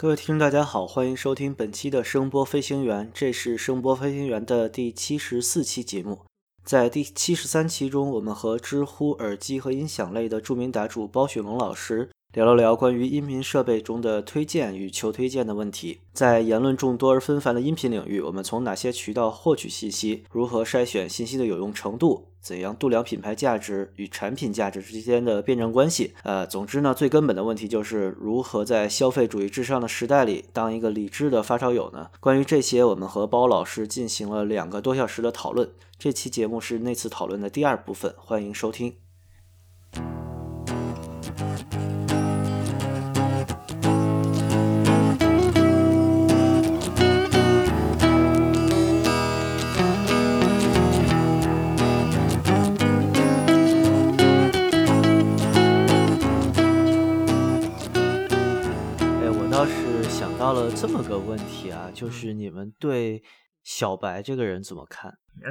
各位听众，大家好，欢迎收听本期的声波飞行员，这是声波飞行员的第七十四期节目。在第七十三期中，我们和知乎耳机和音响类的著名答主包雪龙老师。聊了聊关于音频设备中的推荐与求推荐的问题。在言论众多而纷繁的音频领域，我们从哪些渠道获取信息？如何筛选信息的有用程度？怎样度量品牌价值与产品价值之间的辩证关系？呃，总之呢，最根本的问题就是如何在消费主义至上的时代里当一个理智的发烧友呢？关于这些，我们和包老师进行了两个多小时的讨论。这期节目是那次讨论的第二部分，欢迎收听。到了这么个问题啊，就是你们对小白这个人怎么看？哎，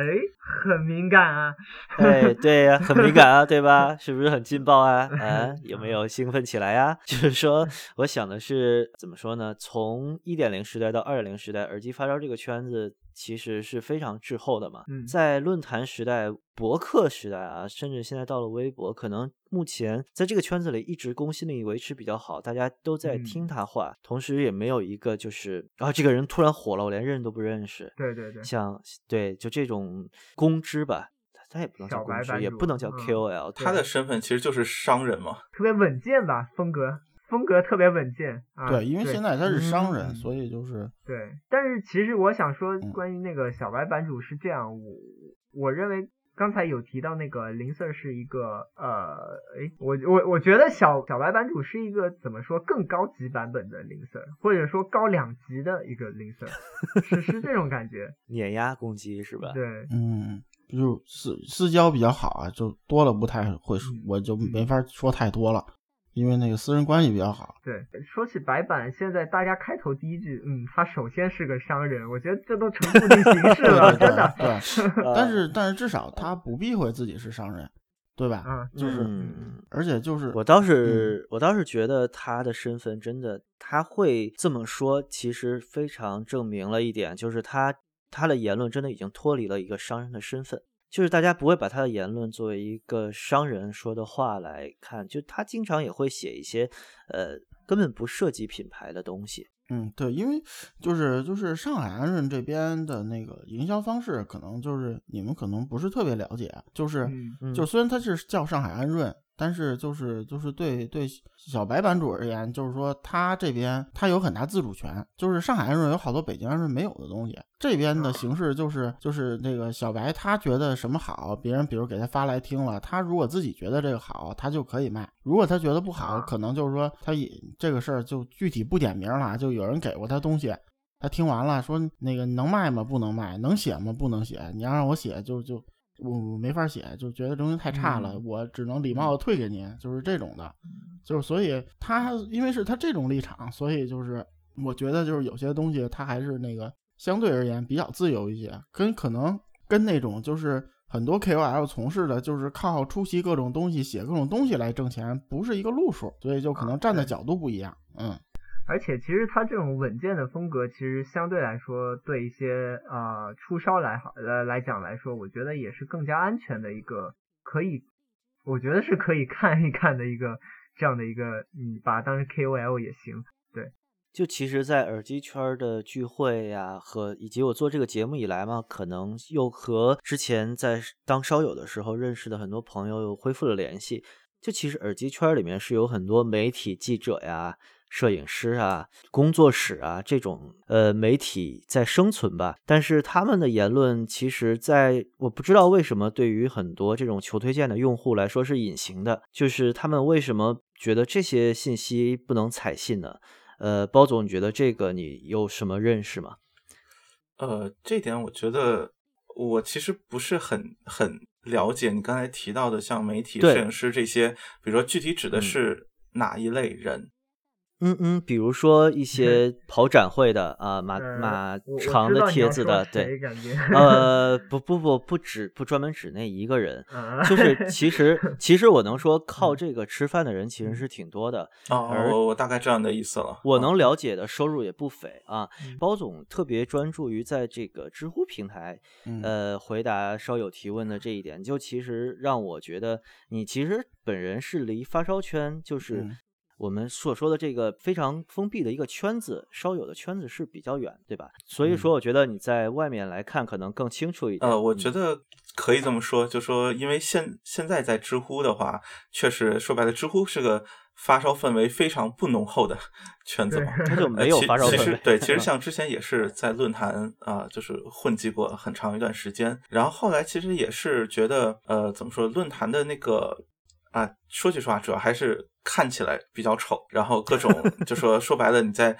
很敏感啊！哎，对呀，很敏感啊，对吧？是不是很劲爆啊？啊，有没有兴奋起来呀？就是说，我想的是怎么说呢？从一点零时代到二点零时代，耳机发烧这个圈子。其实是非常滞后的嘛，嗯在论坛时代、博客时代啊，甚至现在到了微博，可能目前在这个圈子里一直公信力维持比较好，大家都在听他话，同时也没有一个就是啊，这个人突然火了，我连认都不认识。对对对，像对就这种公知吧，他也不能叫公知，也不能叫 KOL，他的身份其实就是商人嘛，特别稳健吧，风格。风格特别稳健啊，对，因为现在他是商人，所以就是对。但是其实我想说，关于那个小白版主是这样，我我认为刚才有提到那个林 Sir 是一个呃，哎，我我我觉得小小白版主是一个怎么说更高级版本的林 Sir，或者说高两级的一个林 Sir，是是这种感觉，碾压攻击是吧？对，嗯，就私私交比较好啊，就多了不太会说，我就没法说太多了。因为那个私人关系比较好。对，说起白板，现在大家开头第一句，嗯，他首先是个商人，我觉得这都成固定形式了，真的。对，但是但是至少他不避讳自己是商人，对吧？嗯，就是，而且就是我倒是我倒是觉得他的身份真的，他会这么说，其实非常证明了一点，就是他他的言论真的已经脱离了一个商人的身份。就是大家不会把他的言论作为一个商人说的话来看，就他经常也会写一些，呃，根本不涉及品牌的东西。嗯，对，因为就是就是上海安润这边的那个营销方式，可能就是你们可能不是特别了解，就是就虽然他是叫上海安润。但是就是就是对对小白版主而言，就是说他这边他有很大自主权，就是上海安润有好多北京安润没有的东西，这边的形式就是就是那个小白他觉得什么好，别人比如给他发来听了，他如果自己觉得这个好，他就可以卖；如果他觉得不好，可能就是说他也这个事儿就具体不点名了，就有人给过他东西，他听完了说那个能卖吗？不能卖，能写吗？不能写，你要让我写就就。我我没法写，就觉得东西太差了，我只能礼貌的退给您，就是这种的，就是所以他因为是他这种立场，所以就是我觉得就是有些东西他还是那个相对而言比较自由一些，跟可能跟那种就是很多 KOL 从事的就是靠出席各种东西写各种东西来挣钱，不是一个路数，所以就可能站的角度不一样，嗯。而且其实他这种稳健的风格，其实相对来说，对一些呃出烧来好呃来讲来说，我觉得也是更加安全的一个，可以，我觉得是可以看一看的一个这样的一个，你把它当成 KOL 也行。对，就其实，在耳机圈的聚会呀，和以及我做这个节目以来嘛，可能又和之前在当烧友的时候认识的很多朋友又恢复了联系。就其实耳机圈里面是有很多媒体记者呀。摄影师啊，工作室啊，这种呃媒体在生存吧，但是他们的言论其实，在我不知道为什么对于很多这种求推荐的用户来说是隐形的，就是他们为什么觉得这些信息不能采信呢？呃，包总，你觉得这个你有什么认识吗？呃，这点我觉得我其实不是很很了解。你刚才提到的像媒体、摄影师这些，比如说具体指的是哪一类人？嗯嗯嗯，比如说一些 跑展会的啊，马马长的帖子的，对，呃，不不不，不止不专门指那一个人，就是其实其实我能说 靠这个吃饭的人其实是挺多的啊，我我大概这样的意思了。我能了解的收入也不菲啊。包总特别专注于在这个知乎平台，呃，回答稍有提问的这一点，就其实让我觉得你其实本人是离发烧圈就是。我们所说的这个非常封闭的一个圈子，稍有的圈子是比较远，对吧？所以说，我觉得你在外面来看可能更清楚一点。呃，我觉得可以这么说，就说因为现现在在知乎的话，确实说白了，知乎是个发烧氛围非常不浓厚的 圈子嘛，它就没有发烧氛围。其实对，其 实像之前也是在论坛啊，就是混迹过很长一段时间，然后后来其实也是觉得，呃，怎么说，论坛的那个。啊，说句实话，主要还是看起来比较丑，然后各种就说说白了，你在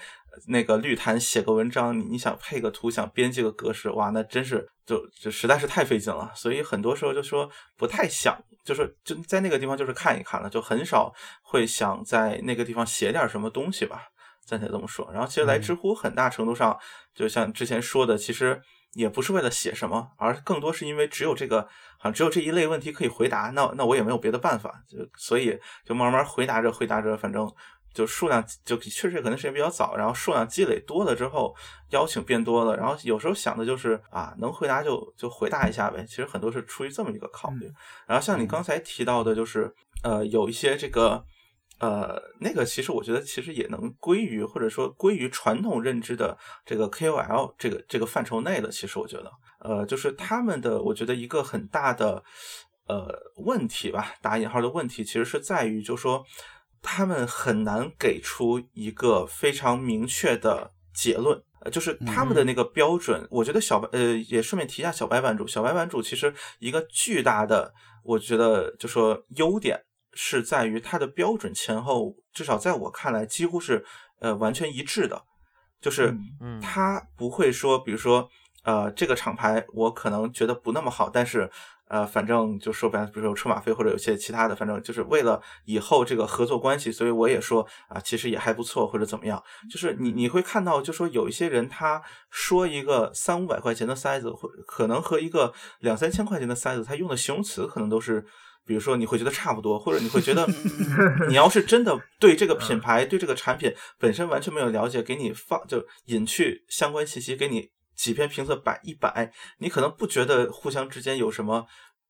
那个绿坛写个文章，你你想配个图，想编辑个格式，哇，那真是就就实在是太费劲了。所以很多时候就说不太想，就说就在那个地方就是看一看了，就很少会想在那个地方写点什么东西吧，暂且这么说。然后其实来知乎很大程度上，就像之前说的，其实。也不是为了写什么，而更多是因为只有这个，好像只有这一类问题可以回答，那那我也没有别的办法，就所以就慢慢回答着回答着，反正就数量就确实可能时间比较早，然后数量积累多了之后，邀请变多了，然后有时候想的就是啊，能回答就就回答一下呗，其实很多是出于这么一个考虑。然后像你刚才提到的，就是呃有一些这个。呃，那个其实我觉得其实也能归于或者说归于传统认知的这个 KOL 这个这个范畴内的。其实我觉得，呃，就是他们的我觉得一个很大的呃问题吧，打引号的问题，其实是在于，就说他们很难给出一个非常明确的结论，呃，就是他们的那个标准。我觉得小白呃也顺便提一下小白版主，小白版主其实一个巨大的我觉得就说优点。是在于它的标准前后，至少在我看来几乎是呃完全一致的，就是它不会说，比如说呃这个厂牌我可能觉得不那么好，但是呃反正就说白了，比如说车马费或者有些其他的，反正就是为了以后这个合作关系，所以我也说啊其实也还不错或者怎么样，就是你你会看到，就说有一些人他说一个三五百块钱的塞子，或可能和一个两三千块钱的塞子，他用的形容词可能都是。比如说，你会觉得差不多，或者你会觉得，你要是真的对这个品牌、对这个产品本身完全没有了解，给你放就隐去相关信息，给你几篇评测摆一摆，你可能不觉得互相之间有什么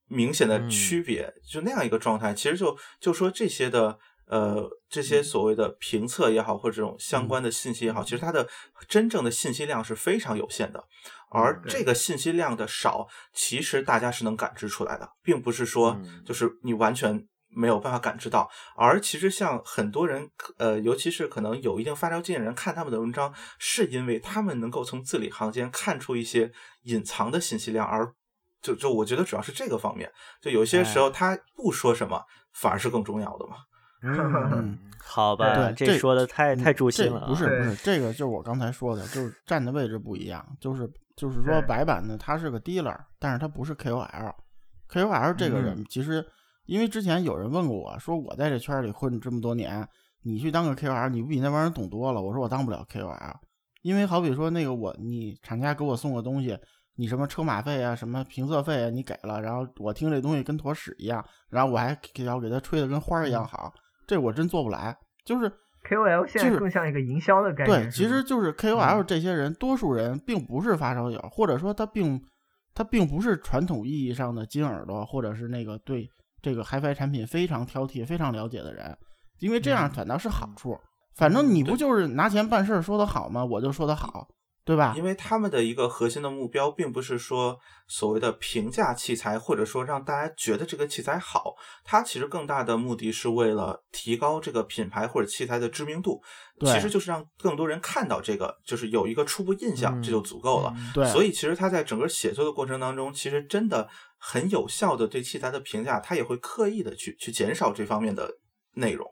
明显的区别，就那样一个状态。其实就就说这些的。呃，这些所谓的评测也好，或者这种相关的信息也好，其实它的真正的信息量是非常有限的。而这个信息量的少，其实大家是能感知出来的，并不是说就是你完全没有办法感知到。而其实像很多人，呃，尤其是可能有一定发烧经验的人看他们的文章，是因为他们能够从字里行间看出一些隐藏的信息量，而就就我觉得主要是这个方面。就有些时候他不说什么，反而是更重要的嘛。嗯，好吧，对这说的太太诛心了。不是不是，这个就是我刚才说的，就是站的位置不一样。就是就是说，白板呢，他是个 dealer，但是他不是 KOL。KOL 这个人，其实因为之前有人问过我说，我在这圈里混这么多年，你去当个 KOL，你不比那帮人懂多了？我说我当不了 KOL，因为好比说那个我，你厂家给我送个东西。你什么车马费啊，什么评测费啊，你给了，然后我听这东西跟坨屎一样，然后我还要给他吹的跟花儿一样好，这我真做不来。就是 KOL 现在更像一个营销的概念。对，其实就是 KOL 这些人，多数人并不是发烧友，或者说他并他并不是传统意义上的金耳朵，或者是那个对这个 HiFi 产品非常挑剔、非常了解的人，因为这样反倒是好处。反正你不就是拿钱办事儿说的好吗？我就说的好。对吧？因为他们的一个核心的目标，并不是说所谓的评价器材，或者说让大家觉得这个器材好，它其实更大的目的是为了提高这个品牌或者器材的知名度。其实就是让更多人看到这个，就是有一个初步印象，这就足够了。对，所以其实他在整个写作的过程当中，其实真的很有效的对器材的评价，他也会刻意的去去减少这方面的内容。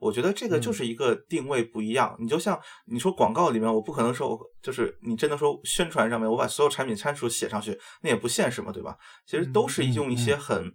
我觉得这个就是一个定位不一样。你就像你说广告里面，我不可能说，就是你真的说宣传上面，我把所有产品参数写上去，那也不现实嘛，对吧？其实都是用一些很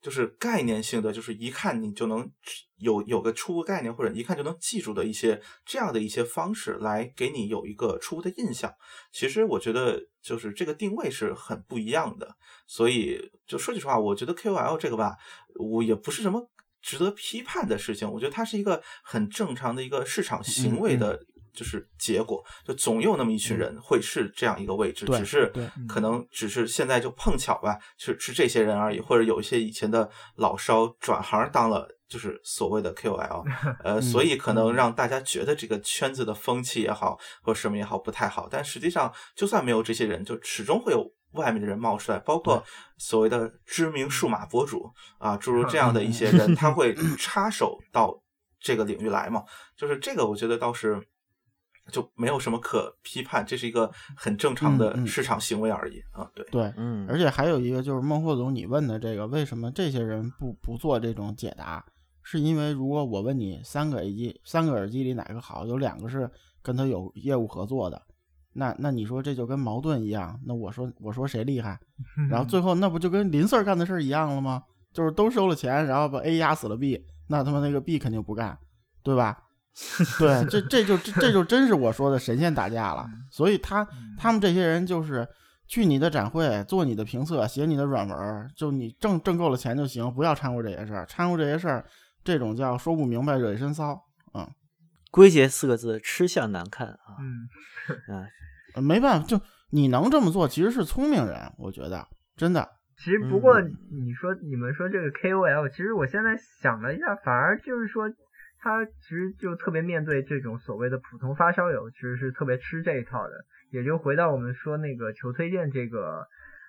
就是概念性的，就是一看你就能有有个初步概念，或者一看就能记住的一些这样的一些方式来给你有一个初步的印象。其实我觉得就是这个定位是很不一样的。所以就说句实话，我觉得 KOL 这个吧，我也不是什么值得批判的事情。我觉得它是一个很正常的一个市场行为的。就是结果，就总有那么一群人会是这样一个位置，只是可能只是现在就碰巧吧，是是这些人而已，或者有一些以前的老烧转行当了，就是所谓的 KOL，呃，所以可能让大家觉得这个圈子的风气也好，或什么也好不太好。但实际上，就算没有这些人，就始终会有外面的人冒出来，包括所谓的知名数码博主啊，诸如这样的一些人，他会 插手到这个领域来嘛。就是这个，我觉得倒是。就没有什么可批判，这是一个很正常的市场行为而已啊。对对，嗯，而且还有一个就是孟获总，你问的这个，为什么这些人不不做这种解答？是因为如果我问你三个耳机，三个耳机里哪个好，有两个是跟他有业务合作的，那那你说这就跟矛盾一样？那我说我说谁厉害？然后最后那不就跟林 Sir 干的事儿一样了吗？就是都收了钱，然后把 A 压死了 B，那他妈那个 B 肯定不干，对吧？对，这这就这就真是我说的神仙打架了。所以他他们这些人就是去你的展会做你的评测，写你的软文，就你挣挣够了钱就行，不要掺和这些事儿。掺和这些事儿，这种叫说不明白，惹一身骚。嗯，归结四个字：吃相难看啊。嗯，啊，没办法，就你能这么做，其实是聪明人，我觉得真的。其实不过你说你们说这个 KOL，其实我现在想了一下，反而就是说。他其实就特别面对这种所谓的普通发烧友，其实是特别吃这一套的。也就回到我们说那个求推荐这个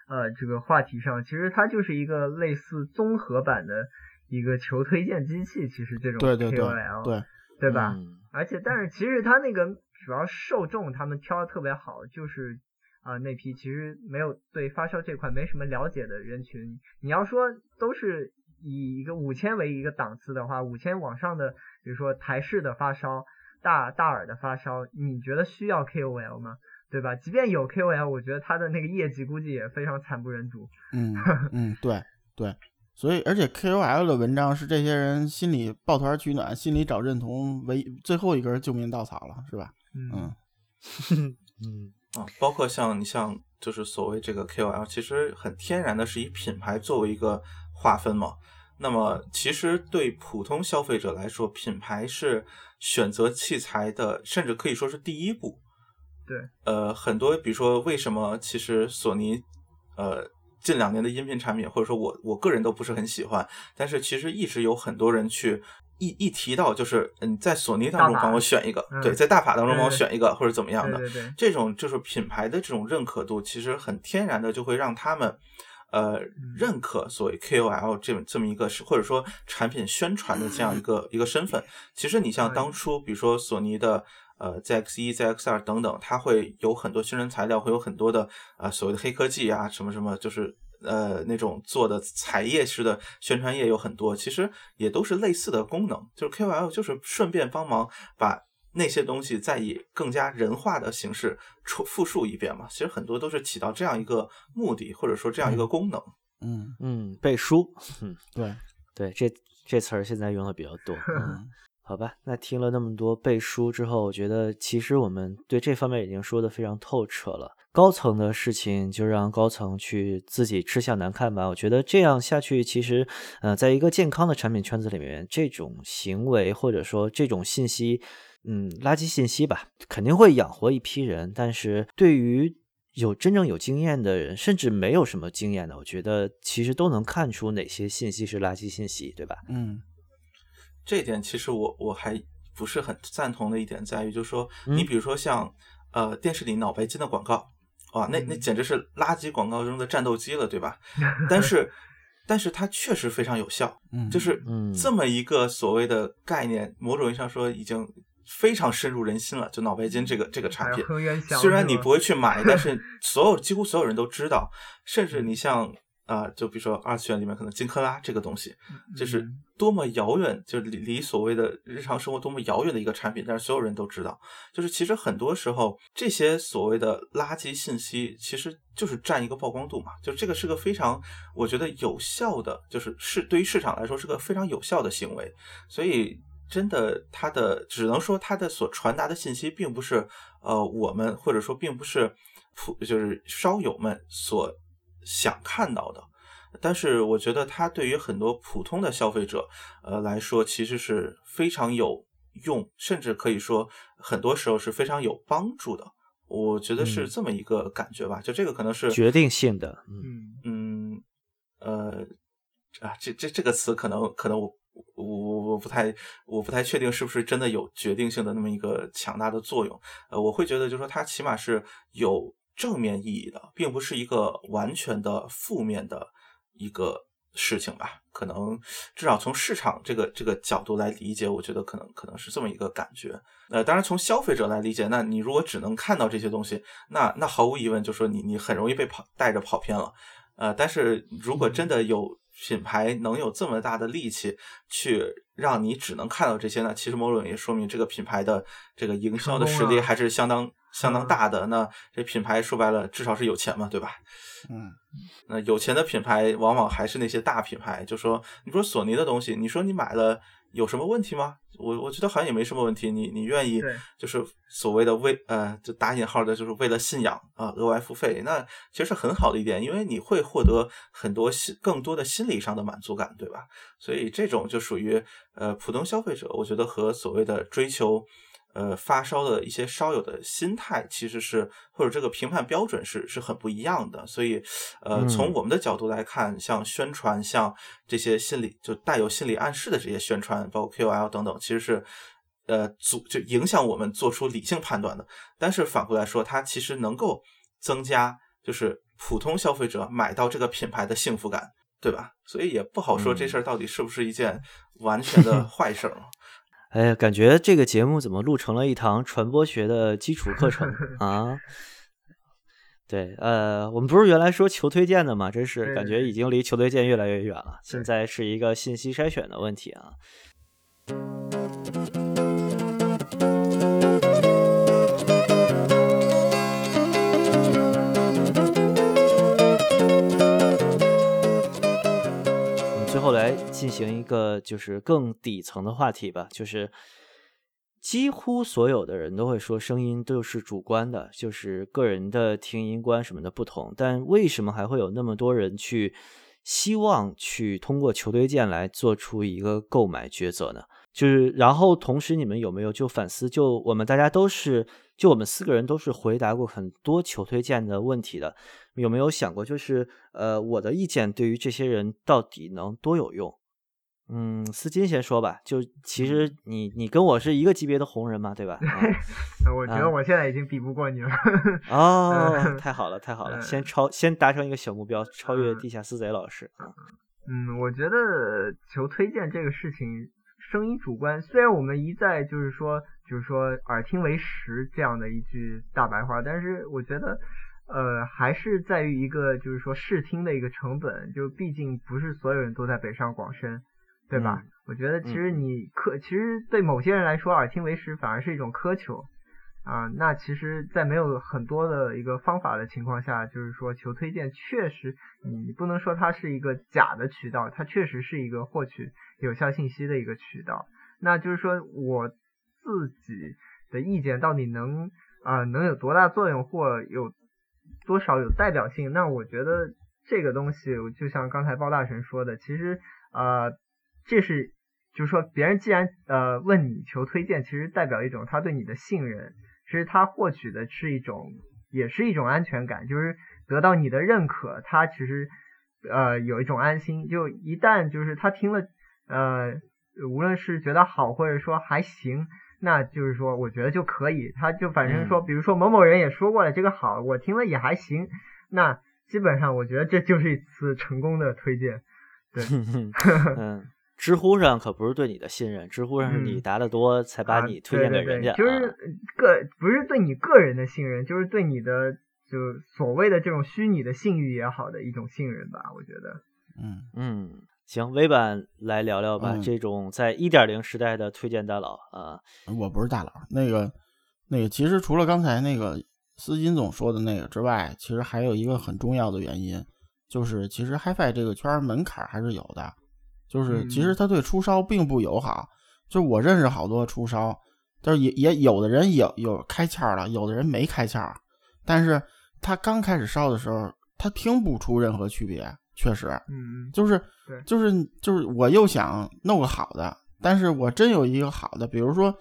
呃这个话题上，其实它就是一个类似综合版的一个求推荐机器。其实这种 KOL 对对吧？而且但是其实它那个主要受众他们挑的特别好，就是啊那批其实没有对发烧这块没什么了解的人群。你要说都是以一个五千为一个档次的话，五千往上的。比如说台式的发烧，大大耳的发烧，你觉得需要 KOL 吗？对吧？即便有 KOL，我觉得他的那个业绩估计也非常惨不忍睹。嗯 嗯，对对，所以而且 KOL 的文章是这些人心里抱团取暖、心里找认同唯最后一根救命稻草了，是吧？嗯嗯 啊，包括像你像就是所谓这个 KOL，其实很天然的是以品牌作为一个划分嘛。那么，其实对普通消费者来说，品牌是选择器材的，甚至可以说是第一步。对，呃，很多，比如说，为什么其实索尼，呃，近两年的音频产品，或者说我我个人都不是很喜欢，但是其实一直有很多人去一一提到，就是嗯，在索尼当中帮我选一个，对，在大法当中帮我选一个，或者怎么样的，这种就是品牌的这种认可度，其实很天然的就会让他们。呃，认可所谓 KOL 这么这么一个是或者说产品宣传的这样一个一个身份。其实你像当初，比如说索尼的呃 ZX 一、ZX 二等等，它会有很多宣传材料，会有很多的呃所谓的黑科技啊，什么什么，就是呃那种做的彩页式的宣传页有很多，其实也都是类似的功能，就是 KOL 就是顺便帮忙把。那些东西再以更加人化的形式复复述一遍嘛？其实很多都是起到这样一个目的，或者说这样一个功能。嗯嗯，背书。嗯，对对，这这词儿现在用的比较多。嗯，好吧，那听了那么多背书之后，我觉得其实我们对这方面已经说的非常透彻了。高层的事情就让高层去自己吃相难看吧。我觉得这样下去，其实呃，在一个健康的产品圈子里面，这种行为或者说这种信息。嗯，垃圾信息吧，肯定会养活一批人，但是对于有真正有经验的人，甚至没有什么经验的，我觉得其实都能看出哪些信息是垃圾信息，对吧？嗯，这点其实我我还不是很赞同的一点在于，就是说，你比如说像呃电视里脑白金的广告，哇，那那简直是垃圾广告中的战斗机了，对吧？但是但是它确实非常有效，就是这么一个所谓的概念，某种意义上说已经。非常深入人心了，就脑白金这个这个产品，虽然你不会去买，但是 所有几乎所有人都知道。甚至你像啊，就比如说二次元里面可能金克拉这个东西，就是多么遥远，就离离所谓的日常生活多么遥远的一个产品，但是所有人都知道。就是其实很多时候这些所谓的垃圾信息，其实就是占一个曝光度嘛。就这个是个非常我觉得有效的，就是市对于市场来说是个非常有效的行为。所以真的，它的只能说它的所传达的信息，并不是呃我们或者说并不是普就是烧友们所。想看到的，但是我觉得它对于很多普通的消费者，呃来说，其实是非常有用，甚至可以说很多时候是非常有帮助的。我觉得是这么一个感觉吧。就这个可能是决定性的，嗯嗯呃啊，这这这个词可能可能我我我我不太我不太确定是不是真的有决定性的那么一个强大的作用。呃，我会觉得就是说它起码是有。正面意义的，并不是一个完全的负面的一个事情吧？可能至少从市场这个这个角度来理解，我觉得可能可能是这么一个感觉。呃，当然从消费者来理解，那你如果只能看到这些东西，那那毫无疑问就说你你很容易被跑带着跑偏了。呃，但是如果真的有品牌能有这么大的力气去让你只能看到这些呢？其实某种也说明这个品牌的这个营销的实力还是相当。相当大的那这品牌说白了至少是有钱嘛，对吧？嗯，那有钱的品牌往往还是那些大品牌。就说你说索尼的东西，你说你买了有什么问题吗？我我觉得好像也没什么问题。你你愿意就是所谓的为呃就打引号的就是为了信仰啊额外付费，那其实是很好的一点，因为你会获得很多心更多的心理上的满足感，对吧？所以这种就属于呃普通消费者，我觉得和所谓的追求。呃，发烧的一些烧友的心态其实是，或者这个评判标准是是很不一样的。所以，呃，从我们的角度来看，像宣传，像这些心理就带有心理暗示的这些宣传，包括 KOL 等等，其实是呃阻就影响我们做出理性判断的。但是反过来说，它其实能够增加就是普通消费者买到这个品牌的幸福感，对吧？所以也不好说这事儿到底是不是一件完全的 坏事儿。哎呀，感觉这个节目怎么录成了一堂传播学的基础课程 啊？对，呃，我们不是原来说求推荐的嘛？真是感觉已经离求推荐越来越远了。现在是一个信息筛选的问题啊。进行一个就是更底层的话题吧，就是几乎所有的人都会说声音都是主观的，就是个人的听音观什么的不同。但为什么还会有那么多人去希望去通过球推荐来做出一个购买抉择呢？就是，然后同时你们有没有就反思？就我们大家都是，就我们四个人都是回答过很多球推荐的问题的。有没有想过，就是呃，我的意见对于这些人到底能多有用？嗯，思金先说吧。就其实你你跟我是一个级别的红人嘛，对吧？我觉得我现在已经比不过你了。哦，太好了，太好了，先超先达成一个小目标，超越地下私贼老师。嗯，我觉得求推荐这个事情，声音主观。虽然我们一再就是说，就是说耳听为实这样的一句大白话，但是我觉得。呃，还是在于一个，就是说试听的一个成本，就毕竟不是所有人都在北上广深，对吧？我觉得其实你苛，其实对某些人来说，耳听为实反而是一种苛求啊。那其实，在没有很多的一个方法的情况下，就是说求推荐，确实你不能说它是一个假的渠道，它确实是一个获取有效信息的一个渠道。那就是说我自己的意见到底能啊能有多大作用，或有。多少有代表性？那我觉得这个东西，就像刚才包大神说的，其实呃，这是就是说，别人既然呃问你求推荐，其实代表一种他对你的信任，其实他获取的是一种，也是一种安全感，就是得到你的认可，他其实呃有一种安心。就一旦就是他听了呃，无论是觉得好，或者说还行。那就是说，我觉得就可以，他就反正说，比如说某某人也说过了，这个好，我听了也还行。那基本上，我觉得这就是一次成功的推荐。对，嗯，知乎上可不是对你的信任，知乎上是你答的多才把你推荐给人家。就是个不是对你个人的信任，就是对你的就所谓的这种虚拟的信誉也好的一种信任吧，我觉得。嗯嗯，行，微版来聊聊吧，这种在一点零时代的推荐大佬啊。我不是大佬，那个那个，其实除了刚才那个司金总说的那个之外，其实还有一个很重要的原因，就是其实 HiFi 这个圈门槛还是有的，就是其实他对出烧并不友好。就我认识好多出烧，就是也也有的人有有开窍了，有的人没开窍，但是他刚开始烧的时候，他听不出任何区别。确实，嗯就是，就是就是我又想弄个好的，但是我真有一个好的，比如说，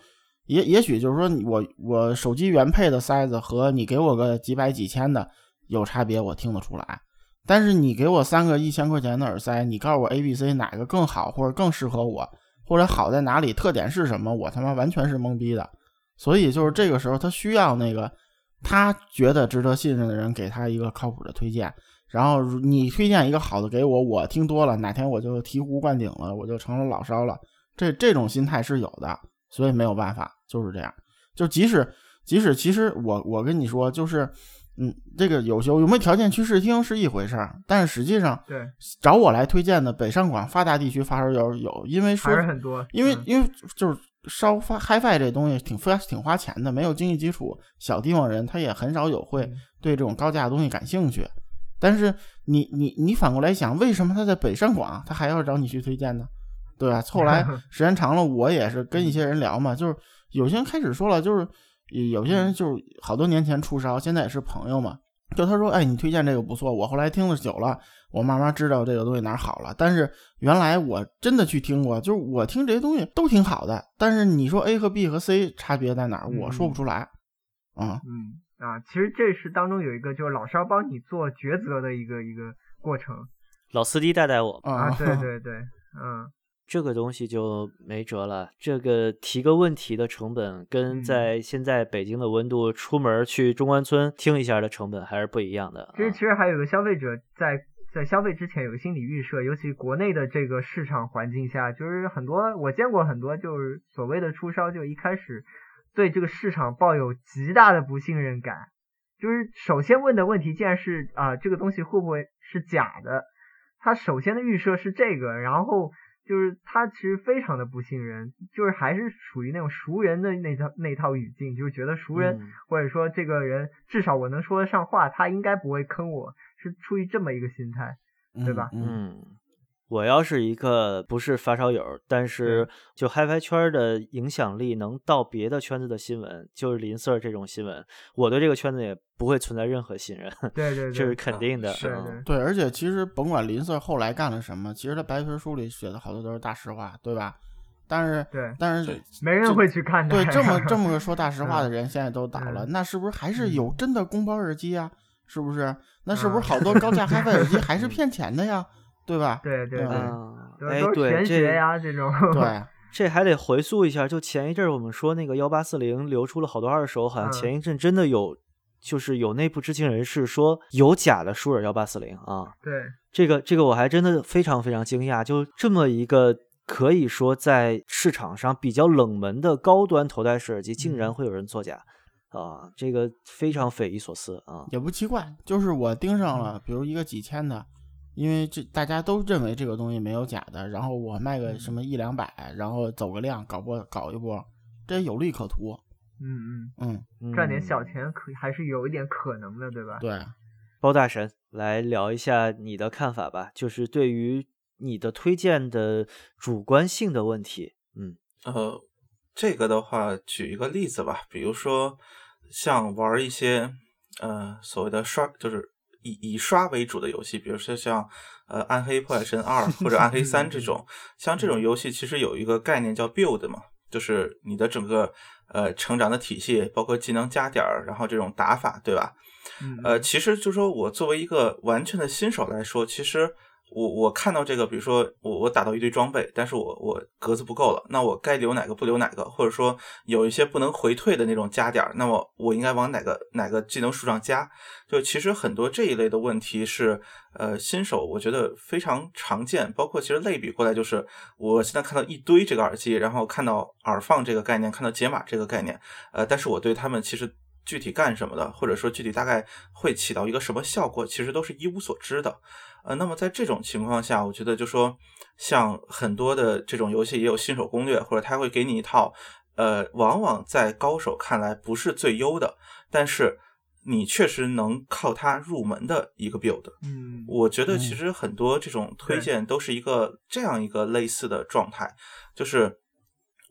也也许就是说我我手机原配的塞子和你给我个几百几千的有差别，我听得出来。但是你给我三个一千块钱的耳塞，你告诉我 A、B、C 哪个更好，或者更适合我，或者好在哪里，特点是什么，我他妈完全是懵逼的。所以就是这个时候，他需要那个他觉得值得信任的人给他一个靠谱的推荐。然后你推荐一个好的给我，我听多了，哪天我就醍醐灌顶了，我就成了老烧了。这这种心态是有的，所以没有办法，就是这样。就即使即使其实我我跟你说，就是嗯，这个有有有没有条件去试听是一回事儿，但是实际上对找我来推荐的北上广发达地区发烧友有，因为说很多，因为因为就是烧发 HiFi 这东西挺花挺花钱的，没有经济基础，小地方人他也很少有会对这种高价的东西感兴趣。但是你你你反过来想，为什么他在北上广他还要找你去推荐呢？对吧？后来 时间长了，我也是跟一些人聊嘛，就是有些人开始说了，就是有些人就是好多年前出烧，现在也是朋友嘛。就他说，哎，你推荐这个不错，我后来听了久了，我慢慢知道这个东西哪好了。但是原来我真的去听过，就是我听这些东西都挺好的，但是你说 A 和 B 和 C 差别在哪儿，我说不出来啊。嗯。啊，其实这是当中有一个，就是老烧帮你做抉择的一个一个过程。老司机带带我啊，对对对，嗯，这个东西就没辙了。这个提个问题的成本，跟在现在北京的温度出门去中关村听一下的成本还是不一样的。其实，其实还有个消费者在在消费之前有个心理预设，尤其国内的这个市场环境下，就是很多我见过很多就是所谓的出烧，就一开始。对这个市场抱有极大的不信任感，就是首先问的问题，竟然是啊，这个东西会不会是假的？他首先的预设是这个，然后就是他其实非常的不信任，就是还是属于那种熟人的那套那套语境，就是觉得熟人或者说这个人至少我能说得上话，他应该不会坑我，是出于这么一个心态，对吧？嗯。我要是一个不是发烧友，但是就 HiFi 圈的影响力能到别的圈子的新闻，就是林 Sir 这种新闻，我对这个圈子也不会存在任何信任。对对，这是肯定的。是对，而且其实甭管林 Sir 后来干了什么，其实他白皮书里写的好多都是大实话，对吧？但是，对，但是没人会去看。对，这么这么个说大实话的 人现在都倒了，那是不是还是有真的公包耳机啊？是不是？那是不是好多高价 HiFi 耳机还是骗钱的呀？对吧？对对对，哎，对，这呀这种，对，这还得回溯一下。就前一阵我们说那个幺八四零流出了好多二手，好像前一阵真的有，就是有内部知情人士说有假的舒尔幺八四零啊。对，这个这个我还真的非常非常惊讶，就这么一个可以说在市场上比较冷门的高端头戴式耳机，竟然会有人作假啊！这个非常匪夷所思啊，也不奇怪，就是我盯上了，比如一个几千的。因为这大家都认为这个东西没有假的，然后我卖个什么一两百，然后走个量，搞波搞一波，这有利可图。嗯嗯嗯，赚点小钱可还是有一点可能的，对吧？对，包大神来聊一下你的看法吧，就是对于你的推荐的主观性的问题。嗯呃，这个的话，举一个例子吧，比如说像玩一些呃所谓的刷，就是。以以刷为主的游戏，比如说像呃《暗黑破坏神二》或者《暗黑三》这种，像这种游戏其实有一个概念叫 build 嘛，就是你的整个呃成长的体系，包括技能加点儿，然后这种打法，对吧？呃，其实就说我作为一个完全的新手来说，其实。我我看到这个，比如说我我打到一堆装备，但是我我格子不够了，那我该留哪个不留哪个，或者说有一些不能回退的那种加点儿，那么我应该往哪个哪个技能树上加？就其实很多这一类的问题是，呃，新手我觉得非常常见，包括其实类比过来就是，我现在看到一堆这个耳机，然后看到耳放这个概念，看到解码这个概念，呃，但是我对他们其实具体干什么的，或者说具体大概会起到一个什么效果，其实都是一无所知的。呃，那么在这种情况下，我觉得就说像很多的这种游戏也有新手攻略，或者他会给你一套，呃，往往在高手看来不是最优的，但是你确实能靠它入门的一个 build。嗯，我觉得其实很多这种推荐都是一个这样一个类似的状态，就是。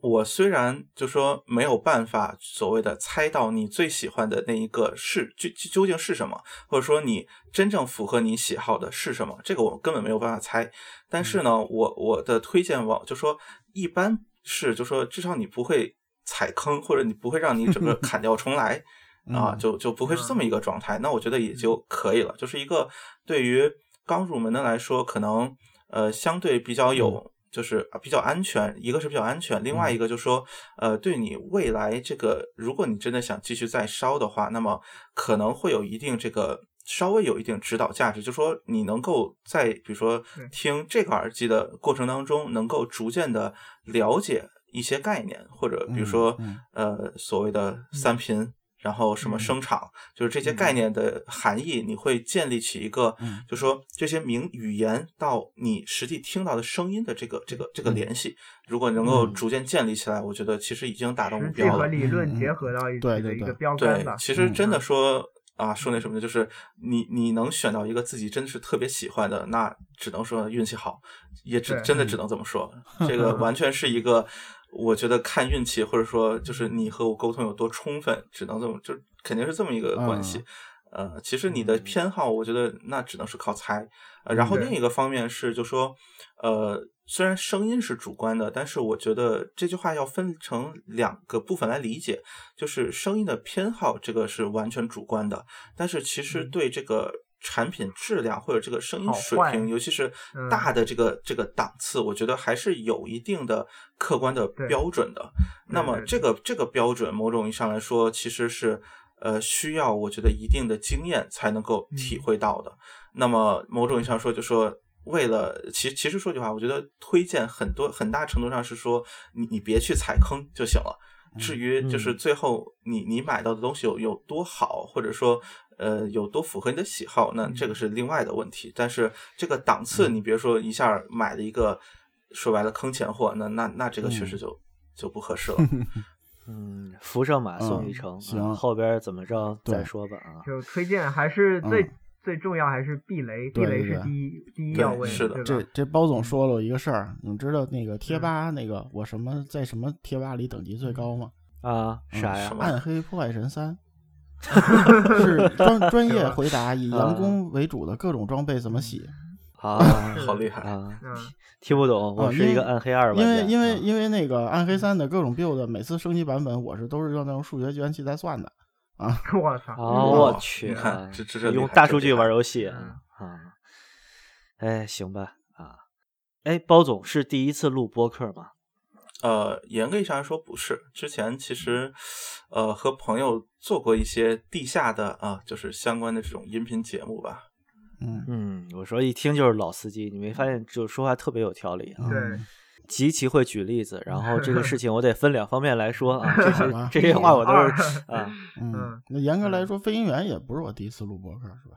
我虽然就说没有办法所谓的猜到你最喜欢的那一个是究究竟是什么，或者说你真正符合你喜好的是什么，这个我根本没有办法猜。但是呢，我我的推荐网就说一般是就说至少你不会踩坑，或者你不会让你整个 砍掉重来 啊，就就不会是这么一个状态。那我觉得也就可以了，就是一个对于刚入门的来说，可能呃相对比较有。就是比较安全，一个是比较安全，另外一个就是说，呃，对你未来这个，如果你真的想继续再烧的话，那么可能会有一定这个稍微有一定指导价值，就说你能够在比如说听这个耳机的过程当中，能够逐渐的了解一些概念，或者比如说呃所谓的三频。然后什么声场，就是这些概念的含义，你会建立起一个，就说这些名语言到你实际听到的声音的这个这个这个联系，如果能够逐渐建立起来，我觉得其实已经达到目标了。和理论结合到一起的一个标杆吧。其实真的说啊，说那什么的，就是你你能选到一个自己真的是特别喜欢的，那只能说运气好，也只真的只能这么说，这个完全是一个。我觉得看运气，或者说就是你和我沟通有多充分，只能这么就肯定是这么一个关系。呃，其实你的偏好，我觉得那只能是靠猜。呃，然后另一个方面是，就说，呃，虽然声音是主观的，但是我觉得这句话要分成两个部分来理解，就是声音的偏好这个是完全主观的，但是其实对这个。产品质量或者这个声音水平，尤其是大的这个这个档次，我觉得还是有一定的客观的标准的。那么这个这个标准，某种意义上来说，其实是呃需要我觉得一定的经验才能够体会到的。那么某种意义上说，就说为了其其实说句话，我觉得推荐很多很大程度上是说你你别去踩坑就行了。至于就是最后你你买到的东西有有多好，或者说。呃，有多符合你的喜好，那这个是另外的问题。但是这个档次，你比如说一下买了一个，说白了坑钱货，那那那这个确实就就不合适了。嗯，扶上马送一程，行，后边怎么着再说吧啊。就推荐还是最最重要，还是避雷，避雷是第一第一要位。是的，这这包总说了我一个事儿，你知道那个贴吧那个我什么在什么贴吧里等级最高吗？啊，啥呀？暗黑破坏神三。是专专业回答，以阳光为主的各种装备怎么洗？啊，好厉害啊！听不懂，我是一个暗黑二因为因为因为那个暗黑三的各种 build，每次升级版本我是都是用那种数学计算器在算的啊！我操！我去，这这这用大数据玩游戏啊！哎，行吧啊！哎，包总是第一次录播客吗？呃，严格意义上来说不是，之前其实，呃，和朋友做过一些地下的啊，就是相关的这种音频节目吧。嗯嗯，我说一听就是老司机，你没发现就说话特别有条理啊？对，极其会举例子，然后这个事 情我得分两方面来说啊，这些这些话我都是啊。嗯，那严格来说，飞行员也不是我第一次录播客，是吧？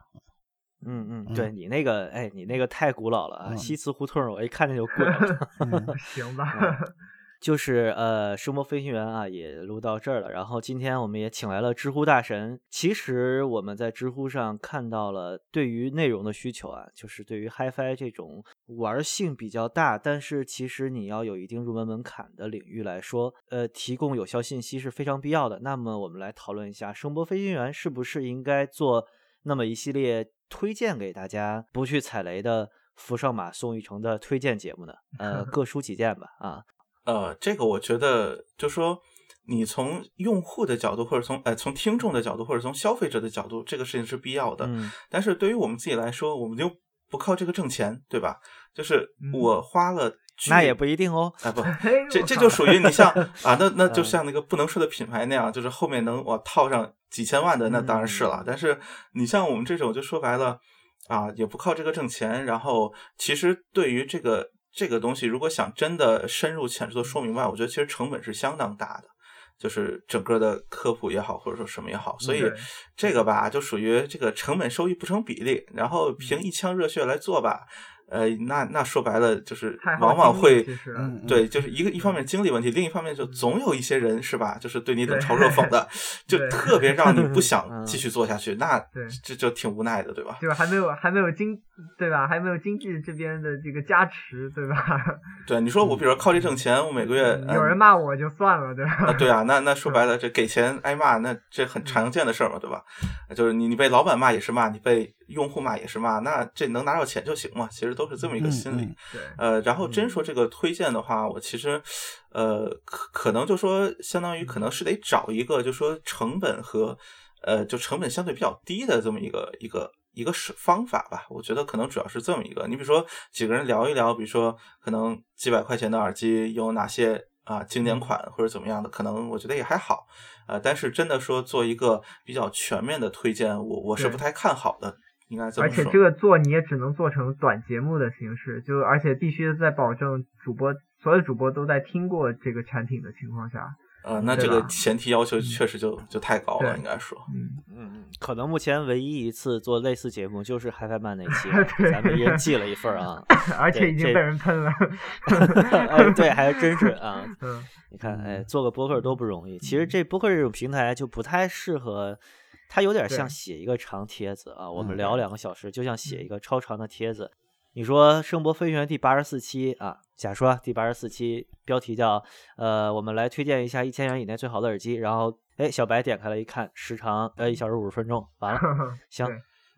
嗯嗯，对你那个，哎，你那个太古老了啊，西祠胡同，我一看见就 过。行吧。就是呃，声波飞行员啊，也录到这儿了。然后今天我们也请来了知乎大神。其实我们在知乎上看到了对于内容的需求啊，就是对于 HiFi 这种玩性比较大，但是其实你要有一定入门门槛的领域来说，呃，提供有效信息是非常必要的。那么我们来讨论一下，声波飞行员是不是应该做那么一系列推荐给大家不去踩雷的扶上马送一程的推荐节目呢？呃，各抒己见吧，啊。呃，这个我觉得，就说你从用户的角度，或者从呃从听众的角度，或者从消费者的角度，这个事情是必要的。嗯。但是对于我们自己来说，我们就不靠这个挣钱，对吧？就是我花了，那也不一定哦。啊不，这这就属于你像 啊，那那就像那个不能说的品牌那样，就是后面能我套上几千万的，那当然是了。但是你像我们这种，就说白了啊，也不靠这个挣钱。然后其实对于这个。这个东西如果想真的深入浅出的说明白，我觉得其实成本是相当大的。就是整个的科普也好，或者说什么也好，所以这个吧，就属于这个成本收益不成比例，然后凭一腔热血来做吧。呃，那那说白了就是往往会，对，就是一个一方面精力问题，另一方面就总有一些人是吧，就是对你冷嘲热讽的，就特别让你不 想继续做下去，那这就挺无奈的，对吧？对吧？还没有还没有经，对吧？还没有经济这边的这个加持，对吧？对，你说我比如说靠这挣钱，我每个月有人骂我就算了，对吧？啊，对啊，那那说白了，这给钱挨骂，那这很常见的事儿嘛，对吧？就是你你被老板骂也是骂，你被用户骂也是骂，那这能拿到钱就行嘛，其实都是这么一个心理。呃，然后真说这个推荐的话，我其实，呃，可可能就说，相当于可能是得找一个，就说成本和，呃，就成本相对比较低的这么一个一个一个是方法吧。我觉得可能主要是这么一个。你比如说几个人聊一聊，比如说可能几百块钱的耳机有哪些啊经典款或者怎么样的，可能我觉得也还好。呃，但是真的说做一个比较全面的推荐，我我是不太看好的。而且这个做你也只能做成短节目的形式，就而且必须在保证主播所有主播都在听过这个产品的情况下。呃，那这个前提要求确实就就太高了，应该说。嗯嗯嗯，可能目前唯一一次做类似节目就是 HiFiMan 那期，咱们也寄了一份啊，而且已经被人喷了。对，还真是啊。嗯，你看，哎，做个播客都不容易。其实这播客这种平台就不太适合。它有点像写一个长帖子啊，我们聊两个小时，就像写一个超长的帖子。你说《声波飞行员》第八十四期啊，假说第八十四期标题叫呃，我们来推荐一下一千元以内最好的耳机。然后，哎，小白点开了一看，时长呃一小时五十分钟，完了，行。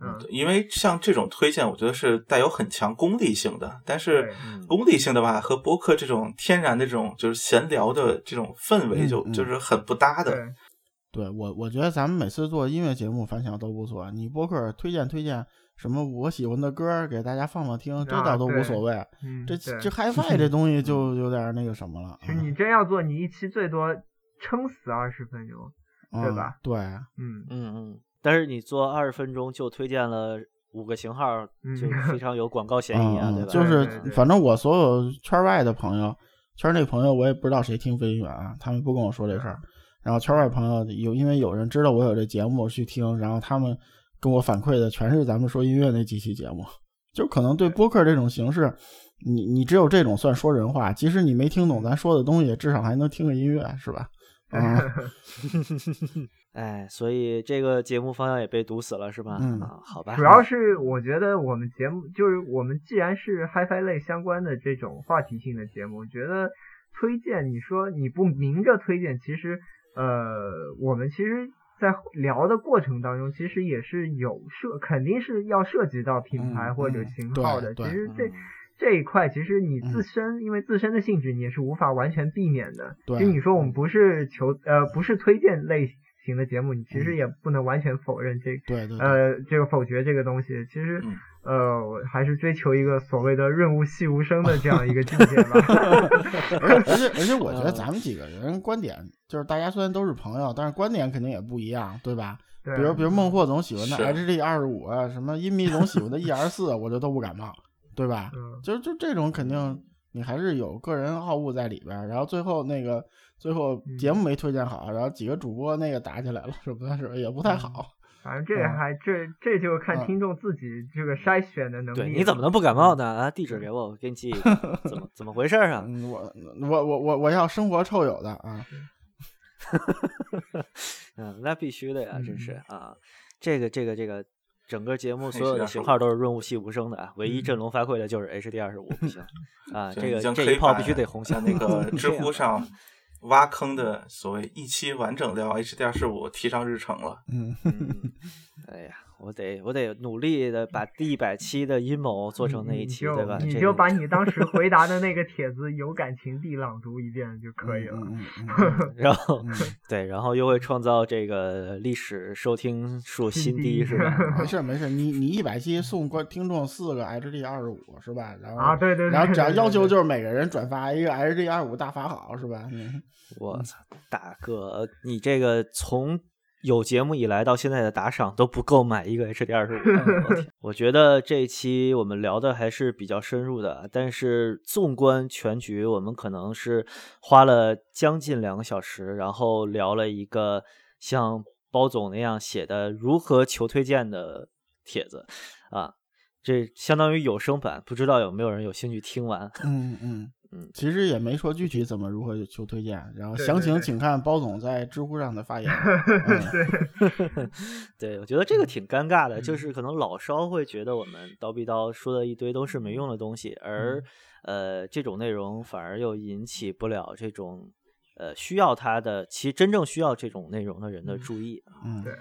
嗯，因为像这种推荐，我觉得是带有很强功利性的。但是功利性的吧，和播客这种天然的这种就是闲聊的这种氛围，就就是很不搭的。对我，我觉得咱们每次做音乐节目反响都不错。你播客推荐推荐什么我喜欢的歌给大家放放听，这倒都无所谓。这这 HiFi 这 东西就有点那个什么了。其实你真要做，你一期最多撑死二十分钟，对吧？对，嗯嗯嗯。但是你做二十分钟就推荐了五个型号，就非常有广告嫌疑啊，对吧？就是反正我所有圈外的朋友，圈内朋友我也不知道谁听飞行员啊，他们不跟我说这事儿。然后圈外朋友有，因为有人知道我有这节目去听，然后他们跟我反馈的全是咱们说音乐那几期节目，就可能对播客这种形式，你你只有这种算说人话，即使你没听懂咱说的东西，至少还能听个音乐，是吧？啊，哎，所以这个节目方向也被堵死了，是吧？嗯，好吧。主要是我觉得我们节目就是我们既然是 HiFi 类相关的这种话题性的节目，我觉得推荐你说你不明着推荐，其实。呃，我们其实，在聊的过程当中，其实也是有涉，肯定是要涉及到品牌或者型号的。其实这这一块，其实你自身，因为自身的性质，你也是无法完全避免的。其实你说我们不是求，呃，不是推荐类型的节目，你其实也不能完全否认这，对对，呃，这个否决这个东西，其实。呃，我还是追求一个所谓的润物细无声的这样一个境界吧。而且而且，我觉得 咱们几个人观点，就是大家虽然都是朋友，但是观点肯定也不一样，对吧？比如比如孟获总喜欢的 HD 二十五啊，什么音迷总喜欢的 E R 四，我就都不感冒，对吧？嗯就就这种肯定你还是有个人好恶在里边。然后最后那个最后节目没推荐好，然后几个主播那个打起来了，是不是也不太好？反正这还这这就看听众自己这个筛选的能力。对，你怎么能不感冒呢？啊，地址给我，我给你寄。怎么怎么回事啊？我我我我我要生活臭友的啊。嗯，那必须的呀，真是啊。这个这个这个，整个节目所有的型号都是润物细无声的啊，唯一振聋发聩的就是 HD 二十五不行 啊。这个这一炮必须得红像那个知乎上。挖坑的所谓一期完整聊 H D R 十五提上日程了。嗯，哎呀，我得我得努力的把第一百期的阴谋做成那一期，对吧？你就把你当时回答的那个帖子有感情地朗读一遍就可以了。然后，对，然后又会创造这个历史收听数新低，是吧？没事没事，你你一百期送观听众四个 H D 二十五，是吧？然后啊，对对，然后只要要求就是每个人转发一个 H D 二十五大法好，是吧？我操，大哥，你这个从有节目以来到现在的打赏都不够买一个 HD 二十五。我觉得这一期我们聊的还是比较深入的，但是纵观全局，我们可能是花了将近两个小时，然后聊了一个像包总那样写的如何求推荐的帖子啊，这相当于有声版，不知道有没有人有兴趣听完？嗯嗯。嗯，其实也没说具体怎么如何求推荐，然后详情请看包总在知乎上的发言。对，对我觉得这个挺尴尬的，就是可能老烧会觉得我们叨逼叨说的一堆都是没用的东西，而呃这种内容反而又引起不了这种呃需要他的，其实真正需要这种内容的人的注意。嗯，对，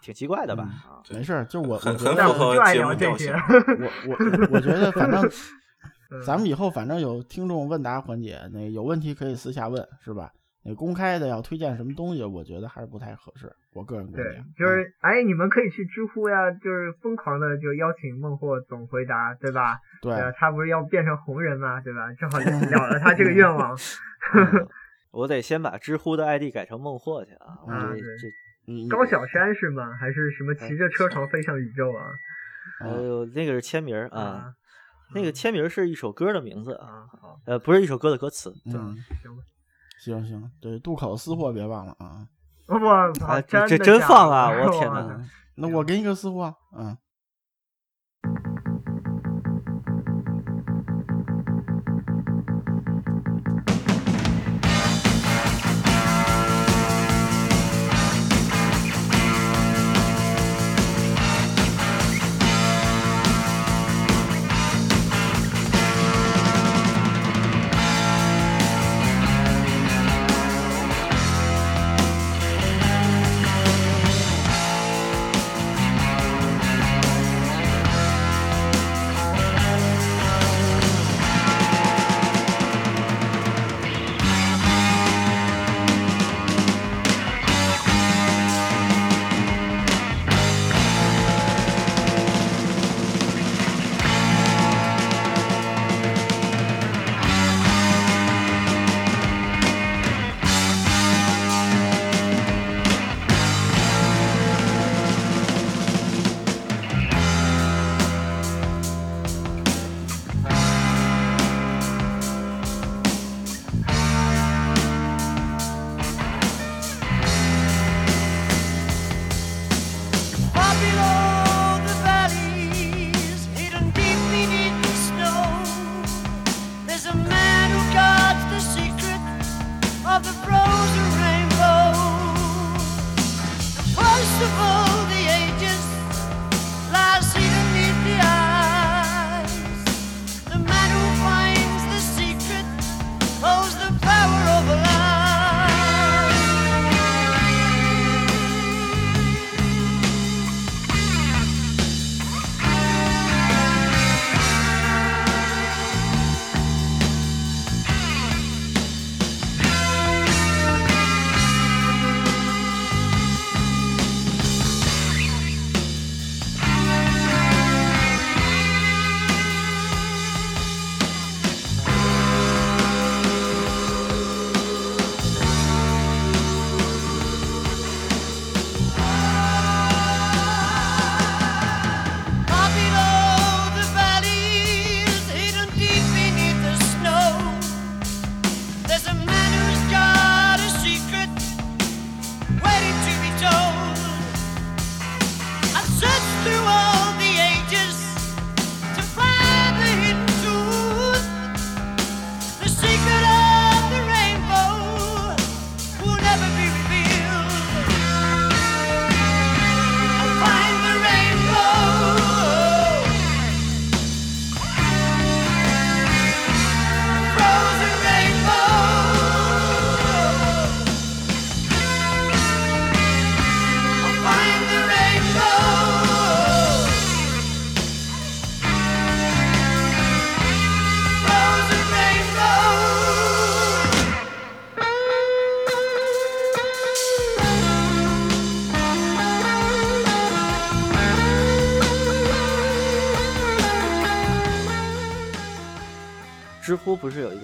挺挺奇怪的吧？啊，没事，就我很很符合节目调性。我我我觉得反正。咱们以后反正有听众问答环节，那有问题可以私下问，是吧？那公开的要推荐什么东西，我觉得还是不太合适。我个人观点就是，哎，你们可以去知乎呀，就是疯狂的就邀请孟获总回答，对吧？对，他不是要变成红人吗？对吧？正好 了了他这个愿望。我得先把知乎的 ID 改成孟获去啊！啊，这高晓山是吗？还是什么骑着车床飞向宇宙啊？哎呦，那个是签名啊。那个签名是一首歌的名字啊，呃，不是一首歌的歌词。嗯，行吧，行行，对，渡口私货别忘了啊。我这这真放啊！我天 哪，那我给你个私货，嗯。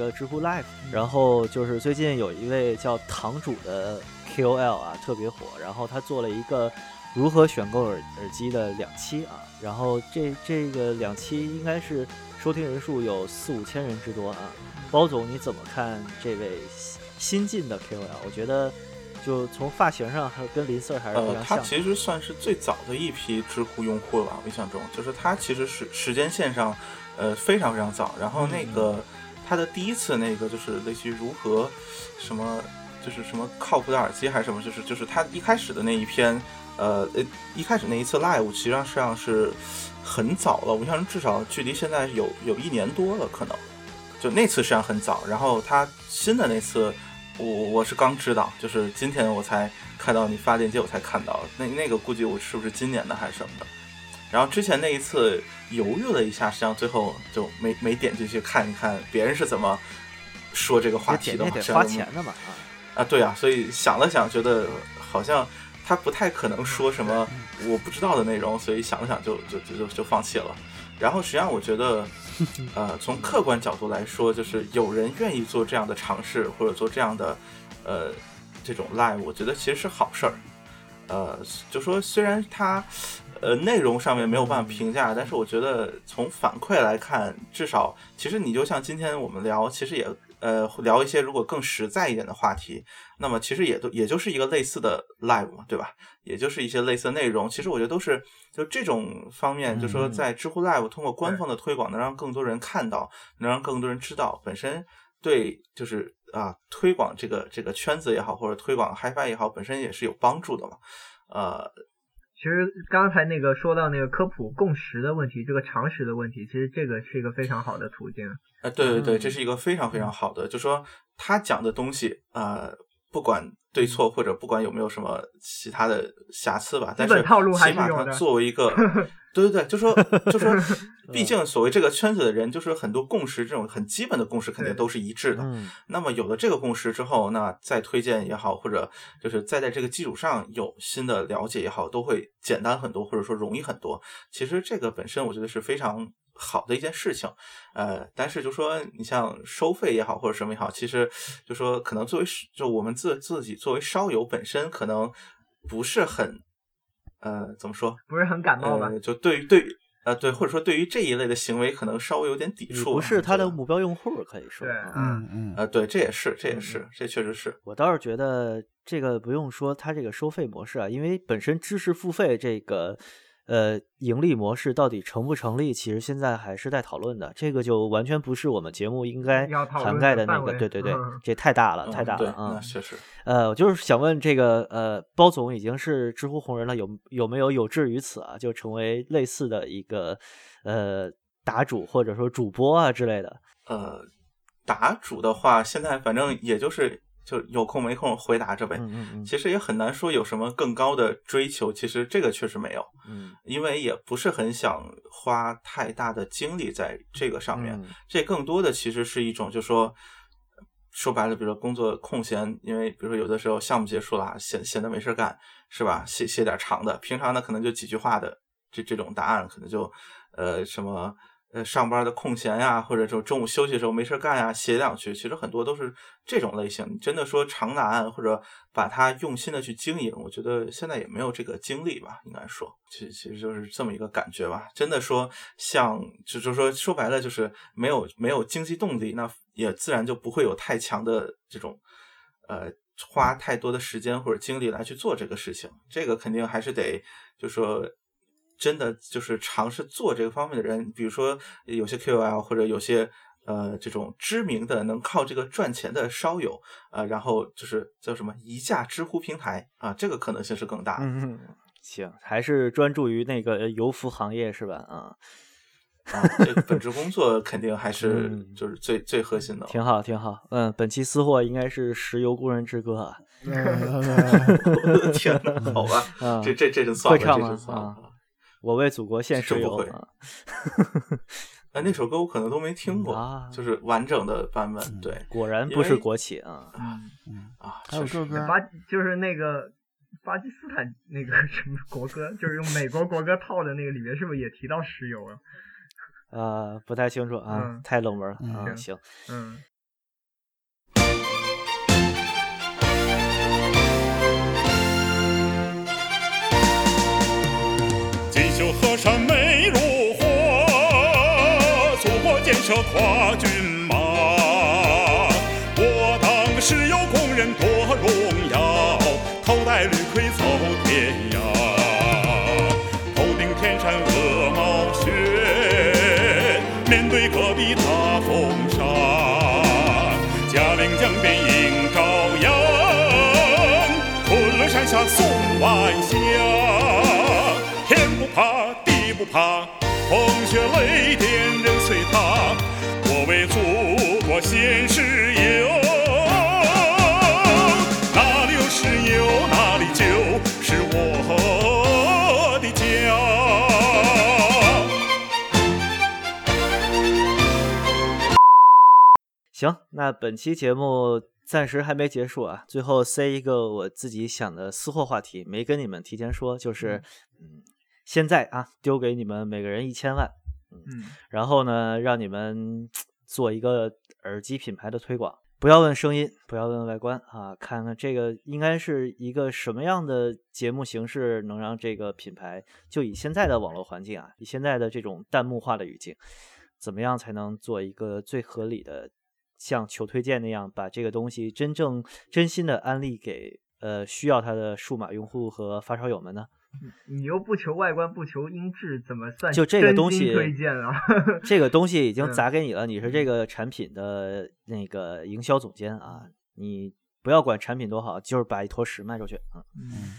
个知乎 Live，然后就是最近有一位叫堂主的 KOL 啊，特别火，然后他做了一个如何选购耳耳机的两期啊，然后这这个两期应该是收听人数有四五千人之多啊。包总你怎么看这位新进的 KOL？我觉得。就从发型上，还跟林 Sir 还是非常像。呃，他其实算是最早的一批知乎用户了吧？我印象中，就是他其实是时间线上，呃，非常非常早。然后那个他的第一次那个就是类似于如何什么，就是什么靠谱的耳机还是什么，就是就是他一开始的那一篇，呃呃，一开始那一次 live，实上实际上是很早了。我印象中至少距离现在有有一年多了，可能就那次实际上很早。然后他新的那次。我我是刚知道，就是今天我才看到你发链接，我才看到那那个估计我是不是今年的还是什么的。然后之前那一次犹豫了一下，实际上最后就没没点进去看一看别人是怎么说这个话题的。得花钱的嘛啊！啊，对啊，所以想了想，觉得好像他不太可能说什么我不知道的内容，所以想了想就就就就就放弃了。然后实际上我觉得。呃，从客观角度来说，就是有人愿意做这样的尝试，或者做这样的，呃，这种 live，我觉得其实是好事儿。呃，就说虽然它，呃，内容上面没有办法评价，但是我觉得从反馈来看，至少其实你就像今天我们聊，其实也。呃，聊一些如果更实在一点的话题，那么其实也都也就是一个类似的 live 嘛，对吧？也就是一些类似的内容。其实我觉得都是就这种方面，就说在知乎 live 通过官方的推广，能让更多人看到，能让更多人知道，本身对就是啊推广这个这个圈子也好，或者推广 HiFi 也好，本身也是有帮助的嘛。呃，其实刚才那个说到那个科普共识的问题，这个常识的问题，其实这个是一个非常好的途径。呃，对对对，这是一个非常非常好的，就说他讲的东西啊，不管对错或者不管有没有什么其他的瑕疵吧，但是起码它作为一个，对对对，就说就说，毕竟所谓这个圈子的人，就是很多共识这种很基本的共识肯定都是一致的。那么有了这个共识之后，那再推荐也好，或者就是再在这个基础上有新的了解也好，都会简单很多，或者说容易很多。其实这个本身我觉得是非常。好的一件事情，呃，但是就说你像收费也好或者什么也好，其实就说可能作为就我们自自己作为烧友本身可能不是很，呃，怎么说？不是很感冒吧？就对于对呃对，或者说对于这一类的行为，可能稍微有点抵触。不是他的目标用户，可以说。对，嗯嗯，呃，对，这也是，这也是，这确实是我倒是觉得这个不用说，他这个收费模式啊，因为本身知识付费这个。呃，盈利模式到底成不成立？其实现在还是在讨论的。这个就完全不是我们节目应该涵盖的那个。对对对，这太大了，太大了啊！确实。呃，我就是想问这个，呃，包总已经是知乎红人了，有有没有有志于此啊？就成为类似的一个呃答主或者说主播啊之类的。呃，答主的话，现在反正也就是。就有空没空回答着呗，其实也很难说有什么更高的追求。其实这个确实没有，嗯，因为也不是很想花太大的精力在这个上面。这更多的其实是一种，就说说白了，比如说工作空闲，因为比如说有的时候项目结束了，闲闲的没事干，是吧？写写点长的，平常呢可能就几句话的这这种答案，可能就呃什么。呃，上班的空闲呀，或者说中午休息的时候没事干呀，写两句，其实很多都是这种类型。真的说长答案或者把它用心的去经营，我觉得现在也没有这个精力吧，应该说，其其实就是这么一个感觉吧。真的说像，就就说说白了，就是没有没有经济动力，那也自然就不会有太强的这种，呃，花太多的时间或者精力来去做这个事情。这个肯定还是得，就说。真的就是尝试做这个方面的人，比如说有些 KOL 或者有些呃这种知名的能靠这个赚钱的烧友啊，然后就是叫什么一架知乎平台啊，这个可能性是更大。嗯，行，还是专注于那个油服行业是吧？啊啊，这个本职工作肯定还是就是最最核心的。挺好，挺好。嗯，本期私货应该是石油工人之歌啊。我的天哪，好吧，这这这就算了，这就算了。我为祖国献石油啊！哎，那首歌我可能都没听过，就是完整的版本。对，果然不是国企啊！啊，还有这歌，巴就是那个巴基斯坦那个什么国歌，就是用美国国歌套的那个里面，是不是也提到石油啊？呃，不太清楚啊，太冷门了啊。行，嗯。山美如画，祖国建设跨骏马。我当时有工人多荣耀，头戴绿盔走天涯，头顶天山鹅毛雪，面对戈壁大风沙，嘉陵江边迎朝阳，昆仑山下送晚霞。不怕，风雪雷电任随他。我为祖国献石油，哪里有石油，哪里就是我的家。行，那本期节目暂时还没结束啊。最后塞一个我自己想的私货话题，没跟你们提前说，就是嗯。现在啊，丢给你们每个人一千万，嗯，然后呢，让你们做一个耳机品牌的推广。不要问声音，不要问外观啊，看看这个应该是一个什么样的节目形式，能让这个品牌就以现在的网络环境啊，以现在的这种弹幕化的语境，怎么样才能做一个最合理的，像求推荐那样，把这个东西真正真心的安利给呃需要它的数码用户和发烧友们呢？你又不求外观，不求音质，怎么算就这个东西推荐了？这个东西已经砸给你了，你是这个产品的那个营销总监啊，你不要管产品多好，就是把一坨屎卖出去啊嗯，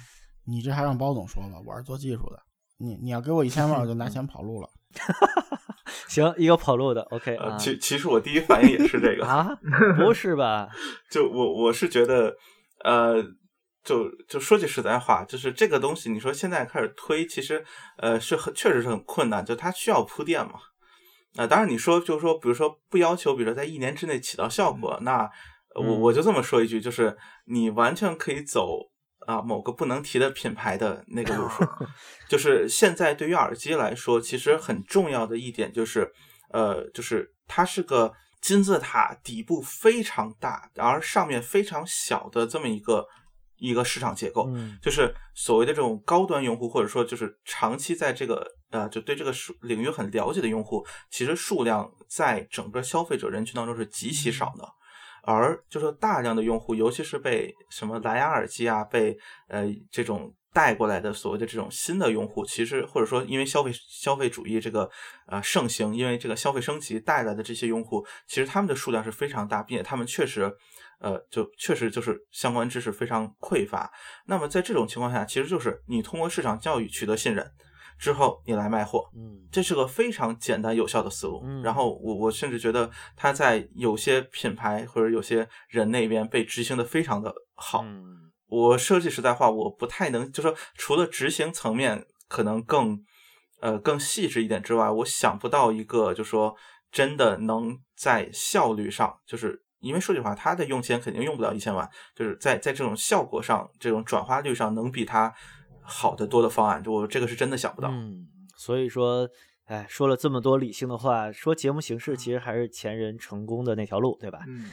你这还让包总说吧，我是做技术的，你你要给我一千万，我就拿钱跑路了。行，一个跑路的，OK 啊。其其实我第一反应也是这个啊，不是吧？就我我是觉得，呃。就就说句实在话，就是这个东西，你说现在开始推，其实呃是很确实是很困难，就它需要铺垫嘛。啊，当然你说就是说，比如说不要求，比如说在一年之内起到效果，那我我就这么说一句，就是你完全可以走啊某个不能提的品牌的那个路数。就是现在对于耳机来说，其实很重要的一点就是，呃，就是它是个金字塔，底部非常大，而上面非常小的这么一个。一个市场结构，就是所谓的这种高端用户，或者说就是长期在这个呃，就对这个领域很了解的用户，其实数量在整个消费者人群当中是极其少的。而就是大量的用户，尤其是被什么蓝牙耳机啊，被呃这种带过来的所谓的这种新的用户，其实或者说因为消费消费主义这个呃盛行，因为这个消费升级带来的这些用户，其实他们的数量是非常大，并且他们确实。呃，就确实就是相关知识非常匮乏。那么在这种情况下，其实就是你通过市场教育取得信任之后，你来卖货，嗯，这是个非常简单有效的思路。嗯然后我我甚至觉得它在有些品牌或者有些人那边被执行的非常的好。嗯我说句实在话，我不太能就说除了执行层面可能更呃更细致一点之外，我想不到一个就说真的能在效率上就是。因为说句话，他的用钱肯定用不了一千万，就是在在这种效果上、这种转化率上，能比他好的多的方案，就我这个是真的想不到。嗯，所以说，哎，说了这么多理性的话，说节目形式其实还是前人成功的那条路，对吧？嗯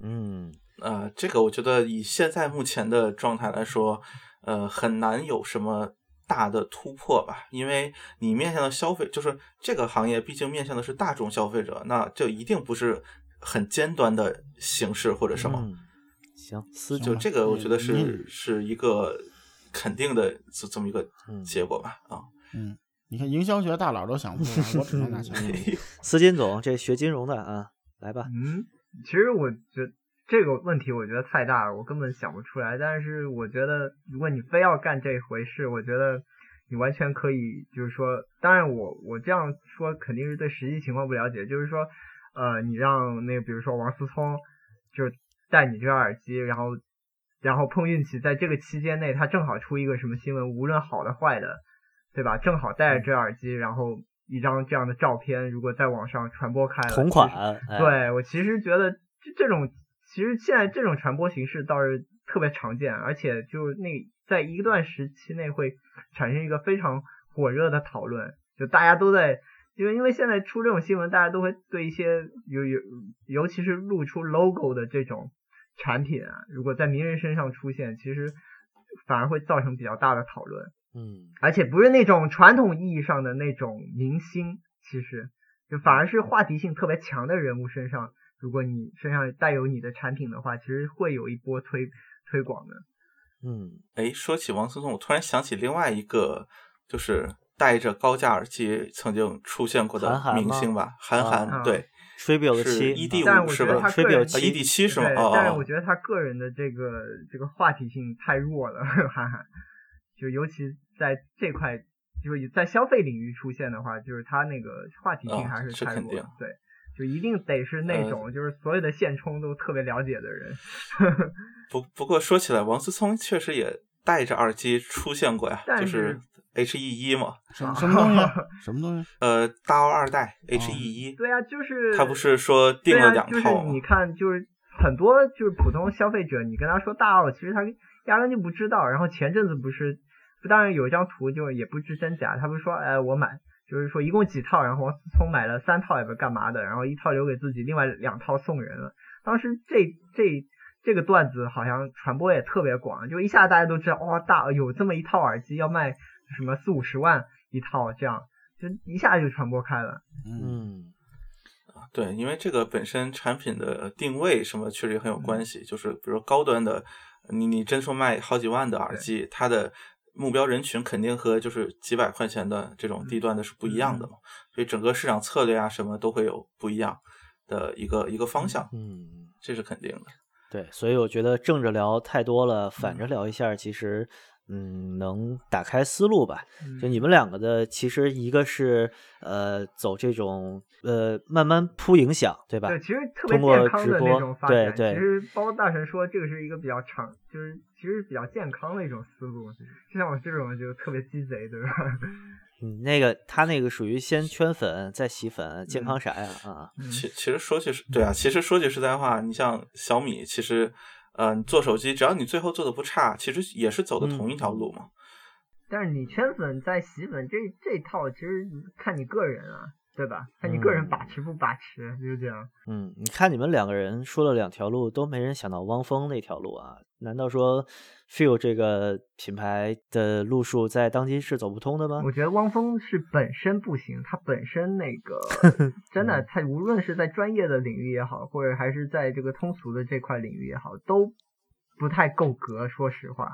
嗯，呃，这个我觉得以现在目前的状态来说，呃，很难有什么大的突破吧，因为你面向的消费，就是这个行业毕竟面向的是大众消费者，那就一定不是。很尖端的形式或者什么，行，就这个我觉得是是一个肯定的这这么一个结果吧啊，嗯，你看营销学大佬都想不出来，我只能拿钱。司金总，这学金融的啊，来吧。嗯，其实我觉得这个问题我觉得太大了，我根本想不出来。但是我觉得如果你非要干这回事，我觉得你完全可以，就是说，当然我我这样说肯定是对实际情况不了解，就是说。呃，你让那个，比如说王思聪，就戴你这个耳机，然后，然后碰运气，在这个期间内，他正好出一个什么新闻，无论好的坏的，对吧？正好戴着这耳机，然后一张这样的照片，如果在网上传播开了，同款，对我其实觉得这这种，其实现在这种传播形式倒是特别常见，而且就那在一段时期内会产生一个非常火热的讨论，就大家都在。因为因为现在出这种新闻，大家都会对一些有有，尤其是露出 logo 的这种产品啊，如果在名人身上出现，其实反而会造成比较大的讨论。嗯，而且不是那种传统意义上的那种明星，其实就反而是话题性特别强的人物身上，如果你身上带有你的产品的话，其实会有一波推推广的。嗯，哎，说起王思聪，我突然想起另外一个，就是戴着高价耳机曾经出现过的明星吧，韩寒，对，吹表的七，ED 五是吧？吹表七，ED 七是吗？哦，但是我觉得他个人的这个这个话题性太弱了，韩寒，就尤其在这块，就是在消费领域出现的话，就是他那个话题性还是太弱，对。就一定得是那种，就是所有的现充都特别了解的人。不不过说起来，王思聪确实也戴着耳机出现过呀，就是 H E 一嘛。什么什么东西？什么东西？呃，大奥二代 H E 一。对呀，就是他不是说订了两套吗？你看，就是很多就是普通消费者，你跟他说大奥，其实他压根就不知道。然后前阵子不是，当然有一张图，就也不知真假。他不是说，哎，我买。就是说一共几套，然后王思聪买了三套也不是干嘛的，然后一套留给自己，另外两套送人了。当时这这这个段子好像传播也特别广，就一下大家都知道，哇，大有这么一套耳机要卖什么四五十万一套，这样就一下就传播开了。嗯，啊，对，因为这个本身产品的定位什么确实也很有关系，就是比如高端的，你你真说卖好几万的耳机，它的。目标人群肯定和就是几百块钱的这种低端的是不一样的嘛，所以整个市场策略啊什么都会有不一样的一个一个方向，嗯，这是肯定的。对，所以我觉得正着聊太多了，反着聊一下，其实。嗯，能打开思路吧？就你们两个的，其实一个是呃走这种呃慢慢铺影响，对吧？对，其实特别健康的那种发展。对对。其实包括大神说，这个是一个比较长，就是其实比较健康的一种思路。就像我这种就特别鸡贼，对吧？嗯，那个他那个属于先圈粉再洗粉，健康啥呀？啊，其其实说句实，对啊，其实说句实在话，你像小米，其实。嗯，做手机，只要你最后做的不差，其实也是走的同一条路嘛。但是你圈粉再洗粉这这套，其实看你个人啊，对吧？看你个人把持不把持，就是这样。嗯，你看你们两个人说了两条路，都没人想到汪峰那条路啊？难道说？feel 这个品牌的路数在当今是走不通的吗？我觉得汪峰是本身不行，他本身那个 真的，他无论是在专业的领域也好，或者还是在这个通俗的这块领域也好，都不太够格。说实话，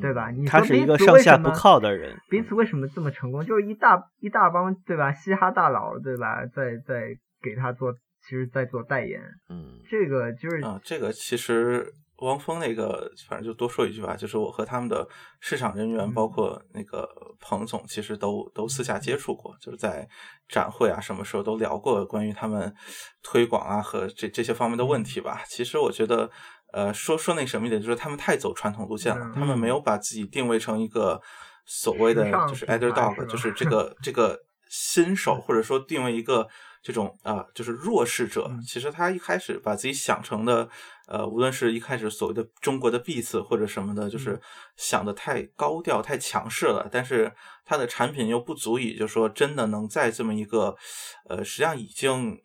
对吧？你他是一个上下不靠的人。彼此为什么这么成功？就是一大一大帮对吧？嘻哈大佬对吧？在在给他做，其实在做代言。嗯，这个就是啊，这个其实。汪峰那个，反正就多说一句吧，就是我和他们的市场人员，包括那个彭总，其实都都私下接触过，就是在展会啊，什么时候都聊过关于他们推广啊和这这些方面的问题吧。其实我觉得，呃，说说那什么一点，就是他们太走传统路线了，他们没有把自己定位成一个所谓的就是 underdog，就是这 个这个新手，或者说定位一个。这种啊，就是弱势者。其实他一开始把自己想成的，呃，无论是一开始所谓的中国的 Beats 或者什么的，就是想的太高调、太强势了。但是它的产品又不足以，就是说真的能在这么一个，呃，实际上已经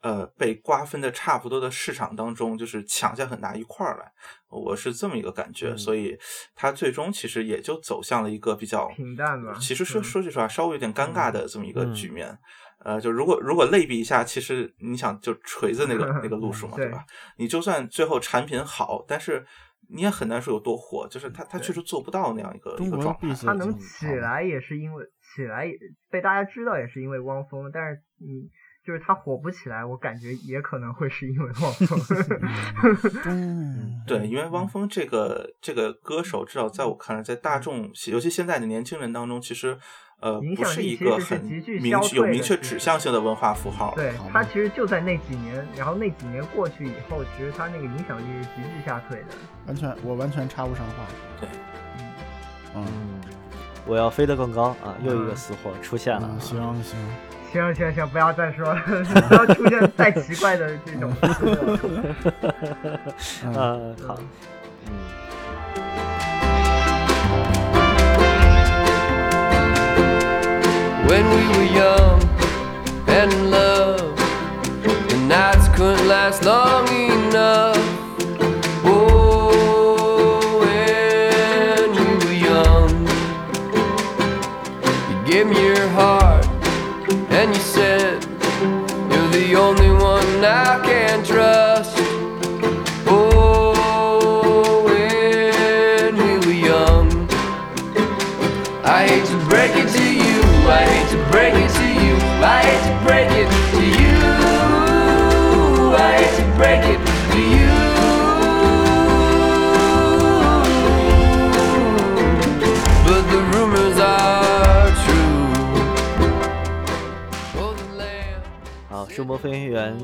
呃被瓜分的差不多的市场当中，就是抢下很大一块来。我是这么一个感觉，所以它最终其实也就走向了一个比较平淡的，其实说说句实话，稍微有点尴尬的这么一个局面。呃，就如果如果类比一下，其实你想就锤子那个 那个路数嘛，对吧？你就算最后产品好，但是你也很难说有多火，就是他他确实做不到那样一个一个状态。他能起来也是因为起来被大家知道，也是因为汪峰。但是你就是他火不起来，我感觉也可能会是因为汪峰。对，因为汪峰这个这个歌手，至少在我看来，在大众尤其现在的年轻人当中，其实。呃，不是一个很明有明确指向性的文化符号。对它其实就在那几年，然后那几年过去以后，其实它那个影响力是急剧下退的。完全，我完全插不上话。对，嗯，我要飞得更高啊！又一个死货出现了。行行行行行，不要再说了，不要出现再奇怪的这种。嗯，好，嗯。When we were young and in love. The nights couldn't last long enough. Oh, when we were young, you gave me your heart, and you said you're the only one I can trust.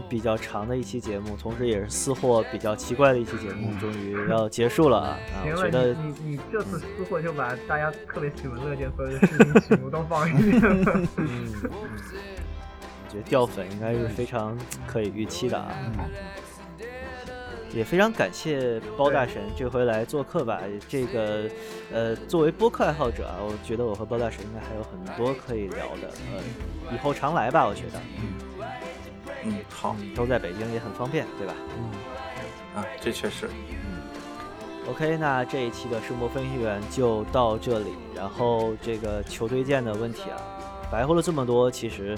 比较长的一期节目，同时也是私货比较奇怪的一期节目，终于要结束了啊！啊，我觉得你你你这次私货就把大家特别喜闻乐见所有的事情曲目都放一遍了。嗯，嗯我觉得掉粉应该是非常可以预期的啊。也非常感谢包大神这回来做客吧。这个，呃，作为播客爱好者啊，我觉得我和包大神应该还有很多可以聊的。呃，以后常来吧，我觉得。嗯，好都在北京也很方便，对吧？嗯啊，这确实。嗯 OK，那这一期的声波分析员就到这里。然后这个球推荐的问题啊，白活了这么多，其实，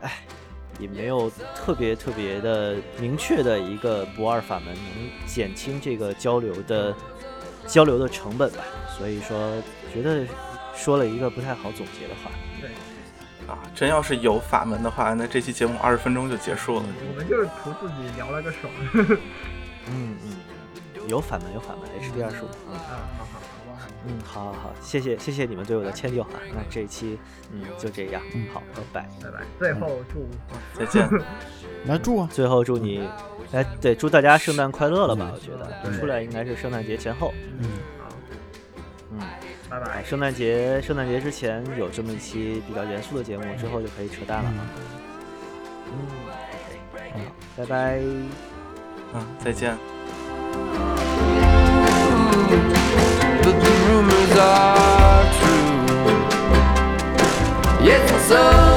哎，也没有特别特别的明确的一个不二法门能减轻这个交流的交流的成本吧。所以说，觉得说了一个不太好总结的话。啊，真要是有法门的话，那这期节目二十分钟就结束了。我们就是图自己聊了个爽。嗯嗯，有法门有法门，HD 二十五。嗯，啊，好好好吧。嗯，好好好，谢谢谢谢你们对我的迁就啊。那这一期嗯就这样，嗯好，拜拜。拜拜。最后祝再见。来祝啊！最后祝你，哎，对，祝大家圣诞快乐了吧？我觉得出来应该是圣诞节前后。嗯，好，嗯，拜拜。圣诞节圣诞节之前有这么一期比较严肃的节目之后就可以扯淡了啊。嗯。拜拜。嗯再见。The rumors are true. Yes sir.